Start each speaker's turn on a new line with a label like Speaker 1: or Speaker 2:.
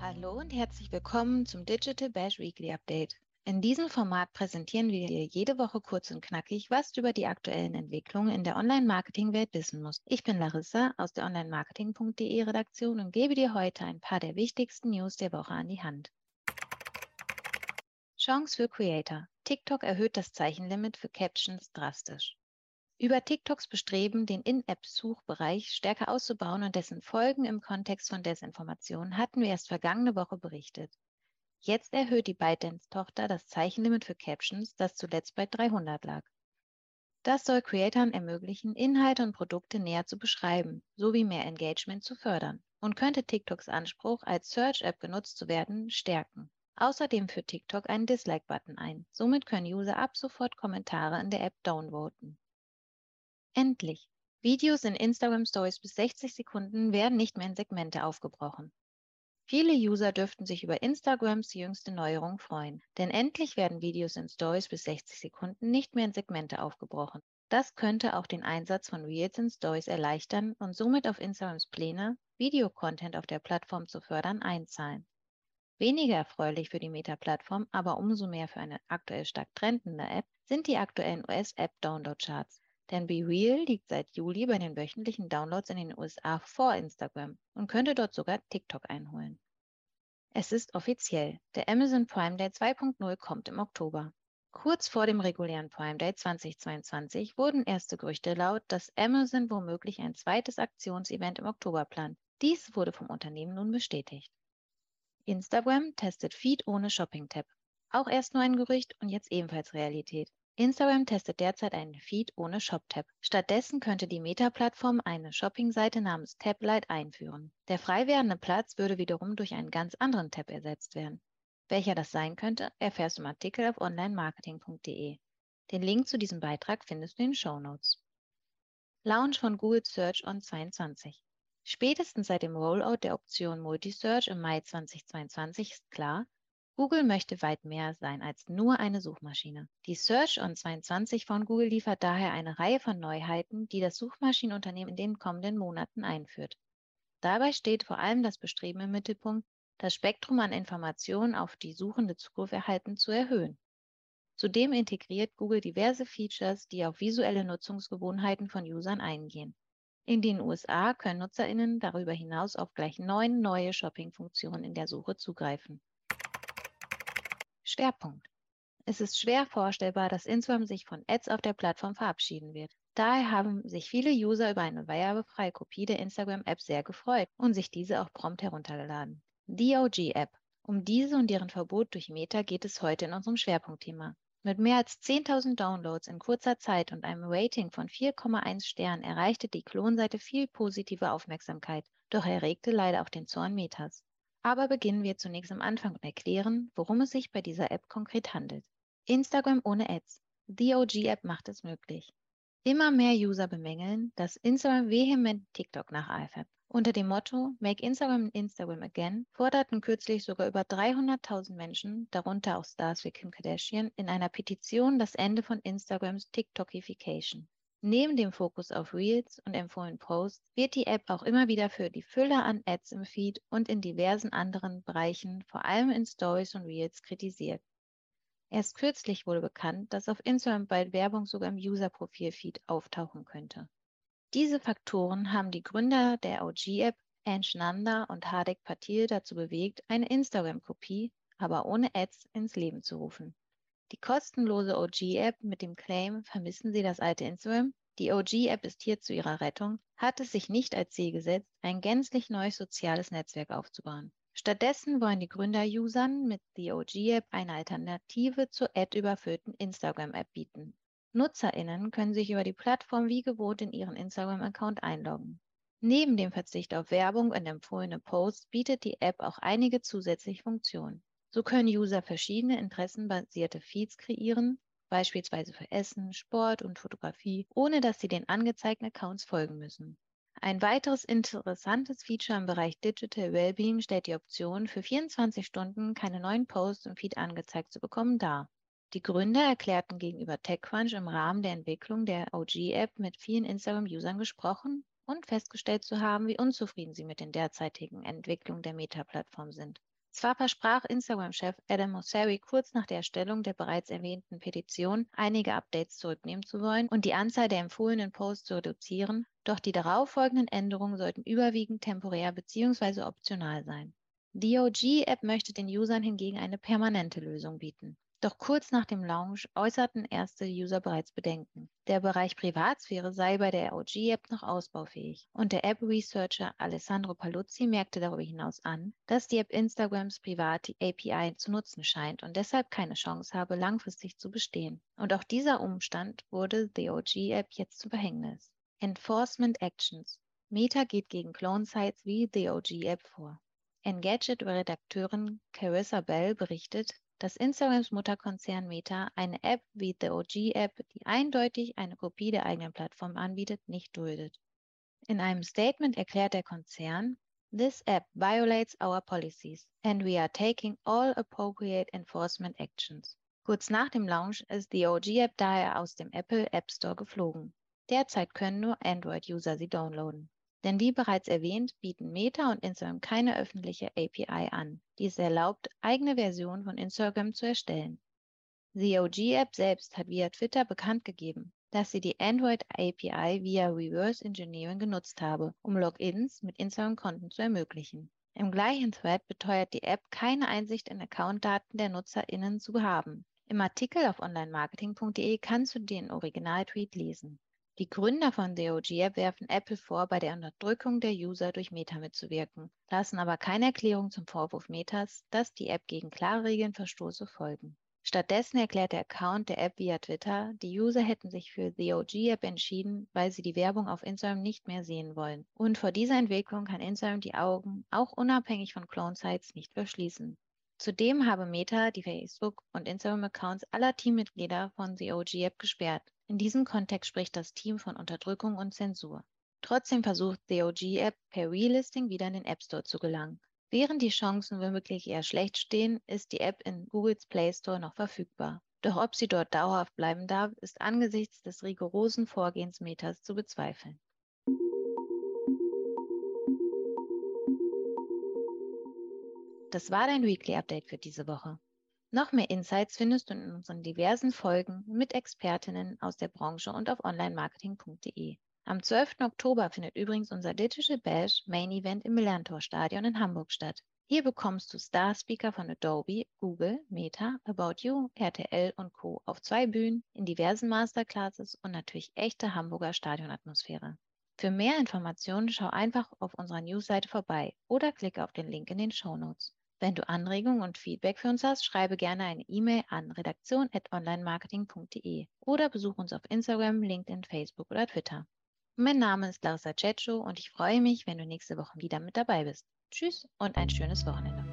Speaker 1: Hallo und herzlich willkommen zum Digital Bash Weekly Update. In diesem Format präsentieren wir dir jede Woche kurz und knackig, was du über die aktuellen Entwicklungen in der Online-Marketing-Welt wissen musst. Ich bin Larissa aus der Online-Marketing.de Redaktion und gebe dir heute ein paar der wichtigsten News der Woche an die Hand. Chance für Creator. TikTok erhöht das Zeichenlimit für Captions drastisch. Über TikToks Bestreben, den In-App-Suchbereich stärker auszubauen und dessen Folgen im Kontext von Desinformation hatten wir erst vergangene Woche berichtet. Jetzt erhöht die ByteDance-Tochter das Zeichenlimit für Captions, das zuletzt bei 300 lag. Das soll Creatoren ermöglichen, Inhalte und Produkte näher zu beschreiben, sowie mehr Engagement zu fördern und könnte TikToks Anspruch, als Search-App genutzt zu werden, stärken. Außerdem führt TikTok einen Dislike-Button ein. Somit können User ab sofort Kommentare in der App downvoten. Endlich! Videos in Instagram Stories bis 60 Sekunden werden nicht mehr in Segmente aufgebrochen. Viele User dürften sich über Instagrams jüngste Neuerung freuen, denn endlich werden Videos in Stories bis 60 Sekunden nicht mehr in Segmente aufgebrochen. Das könnte auch den Einsatz von Reels in Stories erleichtern und somit auf Instagrams Pläne, Videocontent auf der Plattform zu fördern, einzahlen. Weniger erfreulich für die Meta-Plattform, aber umso mehr für eine aktuell stark trendende App, sind die aktuellen US-App-Download-Charts. Denn BeReal liegt seit Juli bei den wöchentlichen Downloads in den USA vor Instagram und könnte dort sogar TikTok einholen. Es ist offiziell. Der Amazon Prime Day 2.0 kommt im Oktober. Kurz vor dem regulären Prime Day 2022 wurden erste Gerüchte laut, dass Amazon womöglich ein zweites Aktionsevent im Oktober plant. Dies wurde vom Unternehmen nun bestätigt. Instagram testet Feed ohne Shopping-Tab. Auch erst nur ein Gerücht und jetzt ebenfalls Realität. Instagram testet derzeit einen Feed ohne Shop-Tab. Stattdessen könnte die Meta-Plattform eine Shopping-Seite namens Tab-Lite einführen. Der frei werdende Platz würde wiederum durch einen ganz anderen Tab ersetzt werden. Welcher das sein könnte, erfährst du im Artikel auf onlinemarketing.de. Den Link zu diesem Beitrag findest du in den Show Notes. Launch von Google Search on 22. Spätestens seit dem Rollout der Option Multisearch im Mai 2022 ist klar, Google möchte weit mehr sein als nur eine Suchmaschine. Die Search on 22 von Google liefert daher eine Reihe von Neuheiten, die das Suchmaschinenunternehmen in den kommenden Monaten einführt. Dabei steht vor allem das Bestreben im Mittelpunkt, das Spektrum an Informationen auf die Suchende Zugriff erhalten zu erhöhen. Zudem integriert Google diverse Features, die auf visuelle Nutzungsgewohnheiten von Usern eingehen. In den USA können Nutzerinnen darüber hinaus auf gleich neun neue Shopping-Funktionen in der Suche zugreifen. Schwerpunkt. Es ist schwer vorstellbar, dass Instagram sich von Ads auf der Plattform verabschieden wird. Daher haben sich viele User über eine werbefreie Kopie der Instagram-App sehr gefreut und sich diese auch prompt heruntergeladen. Die OG-App. Um diese und deren Verbot durch Meta geht es heute in unserem Schwerpunktthema. Mit mehr als 10.000 Downloads in kurzer Zeit und einem Rating von 4,1 Sternen erreichte die Klonseite viel positive Aufmerksamkeit, doch erregte leider auch den Zorn Metas. Aber beginnen wir zunächst am Anfang und erklären, worum es sich bei dieser App konkret handelt. Instagram ohne Ads. The OG App macht es möglich. Immer mehr User bemängeln, dass Instagram vehement TikTok nacheifert. Unter dem Motto Make Instagram Instagram Again forderten kürzlich sogar über 300.000 Menschen, darunter auch Stars wie Kim Kardashian, in einer Petition das Ende von Instagrams TikTokification. Neben dem Fokus auf Reels und empfohlenen Posts wird die App auch immer wieder für die Fülle an Ads im Feed und in diversen anderen Bereichen, vor allem in Stories und Reels, kritisiert. Erst kürzlich wurde bekannt, dass auf Instagram bald Werbung sogar im User-Profil-Feed auftauchen könnte. Diese Faktoren haben die Gründer der OG-App, Ansh Nanda und Hardik Patil, dazu bewegt, eine Instagram-Kopie, aber ohne Ads, ins Leben zu rufen. Die kostenlose OG-App mit dem Claim Vermissen Sie das alte Instagram? Die OG-App ist hier zu ihrer Rettung, hat es sich nicht als Ziel gesetzt, ein gänzlich neues soziales Netzwerk aufzubauen. Stattdessen wollen die Gründer-Usern mit The OG-App eine Alternative zur ad-überfüllten Instagram-App bieten. NutzerInnen können sich über die Plattform wie gewohnt in ihren Instagram-Account einloggen. Neben dem Verzicht auf Werbung und empfohlene Posts bietet die App auch einige zusätzliche Funktionen. So können User verschiedene interessenbasierte Feeds kreieren, beispielsweise für Essen, Sport und Fotografie, ohne dass sie den angezeigten Accounts folgen müssen. Ein weiteres interessantes Feature im Bereich Digital Wellbeing stellt die Option, für 24 Stunden keine neuen Posts im Feed angezeigt zu bekommen dar. Die Gründer erklärten gegenüber TechCrunch im Rahmen der Entwicklung der OG-App mit vielen Instagram-Usern gesprochen und festgestellt zu haben, wie unzufrieden sie mit den derzeitigen Entwicklungen der Meta-Plattform sind. Zwar versprach Instagram-Chef Adam Mosseri kurz nach der Erstellung der bereits erwähnten Petition einige Updates zurücknehmen zu wollen und die Anzahl der empfohlenen Posts zu reduzieren, doch die darauffolgenden Änderungen sollten überwiegend temporär bzw. optional sein. Die OG-App möchte den Usern hingegen eine permanente Lösung bieten. Doch kurz nach dem Launch äußerten erste User bereits Bedenken. Der Bereich Privatsphäre sei bei der OG-App noch ausbaufähig. Und der App-Researcher Alessandro Paluzzi merkte darüber hinaus an, dass die App Instagrams private API zu nutzen scheint und deshalb keine Chance habe, langfristig zu bestehen. Und auch dieser Umstand wurde The OG-App jetzt zum Verhängnis. Enforcement Actions. Meta geht gegen Clone-Sites wie The OG-App vor. Engadget-Redakteurin Carissa Bell berichtet, dass Instagrams Mutterkonzern Meta eine App wie The OG App, die eindeutig eine Kopie der eigenen Plattform anbietet, nicht duldet. In einem Statement erklärt der Konzern, This app violates our policies and we are taking all appropriate enforcement actions. Kurz nach dem Launch ist die OG App daher aus dem Apple App Store geflogen. Derzeit können nur Android-User sie downloaden. Denn wie bereits erwähnt, bieten Meta und Instagram keine öffentliche API an, die es erlaubt, eigene Versionen von Instagram zu erstellen. Die OG-App selbst hat via Twitter bekannt gegeben, dass sie die Android API via Reverse Engineering genutzt habe, um Logins mit Instagram-Konten zu ermöglichen. Im gleichen Thread beteuert die App keine Einsicht in Accountdaten der NutzerInnen zu haben. Im Artikel auf onlinemarketing.de kannst du den Originaltweet lesen. Die Gründer von DOG werfen Apple vor, bei der Unterdrückung der User durch Meta mitzuwirken, lassen aber keine Erklärung zum Vorwurf Metas, dass die App gegen klare Regeln verstoße, folgen. Stattdessen erklärt der Account der App via Twitter, die User hätten sich für The OG App entschieden, weil sie die Werbung auf Instagram nicht mehr sehen wollen. Und vor dieser Entwicklung kann Instagram die Augen, auch unabhängig von Clone-Sites, nicht verschließen. Zudem habe Meta die Facebook- und Instagram-Accounts aller Teammitglieder von The OG App gesperrt. In diesem Kontext spricht das Team von Unterdrückung und Zensur. Trotzdem versucht the OG-App per Relisting wieder in den App Store zu gelangen. Während die Chancen womöglich eher schlecht stehen, ist die App in Googles Play Store noch verfügbar. Doch ob sie dort dauerhaft bleiben darf, ist angesichts des rigorosen Vorgehens Metas zu bezweifeln. Das war dein Weekly Update für diese Woche. Noch mehr Insights findest du in unseren diversen Folgen mit Expertinnen aus der Branche und auf onlinemarketing.de. Am 12. Oktober findet übrigens unser Digital Bash Main Event im Millantor Stadion in Hamburg statt. Hier bekommst du Star-Speaker von Adobe, Google, Meta, About You, RTL und Co. auf zwei Bühnen in diversen Masterclasses und natürlich echte Hamburger Stadionatmosphäre. Für mehr Informationen schau einfach auf unserer Newsseite vorbei oder klicke auf den Link in den Show Notes. Wenn du Anregungen und Feedback für uns hast, schreibe gerne eine E-Mail an redaktion.onlinemarketing.de oder besuch uns auf Instagram, LinkedIn, Facebook oder Twitter. Mein Name ist Larissa Cecco und ich freue mich, wenn du nächste Woche wieder mit dabei bist. Tschüss und ein schönes Wochenende.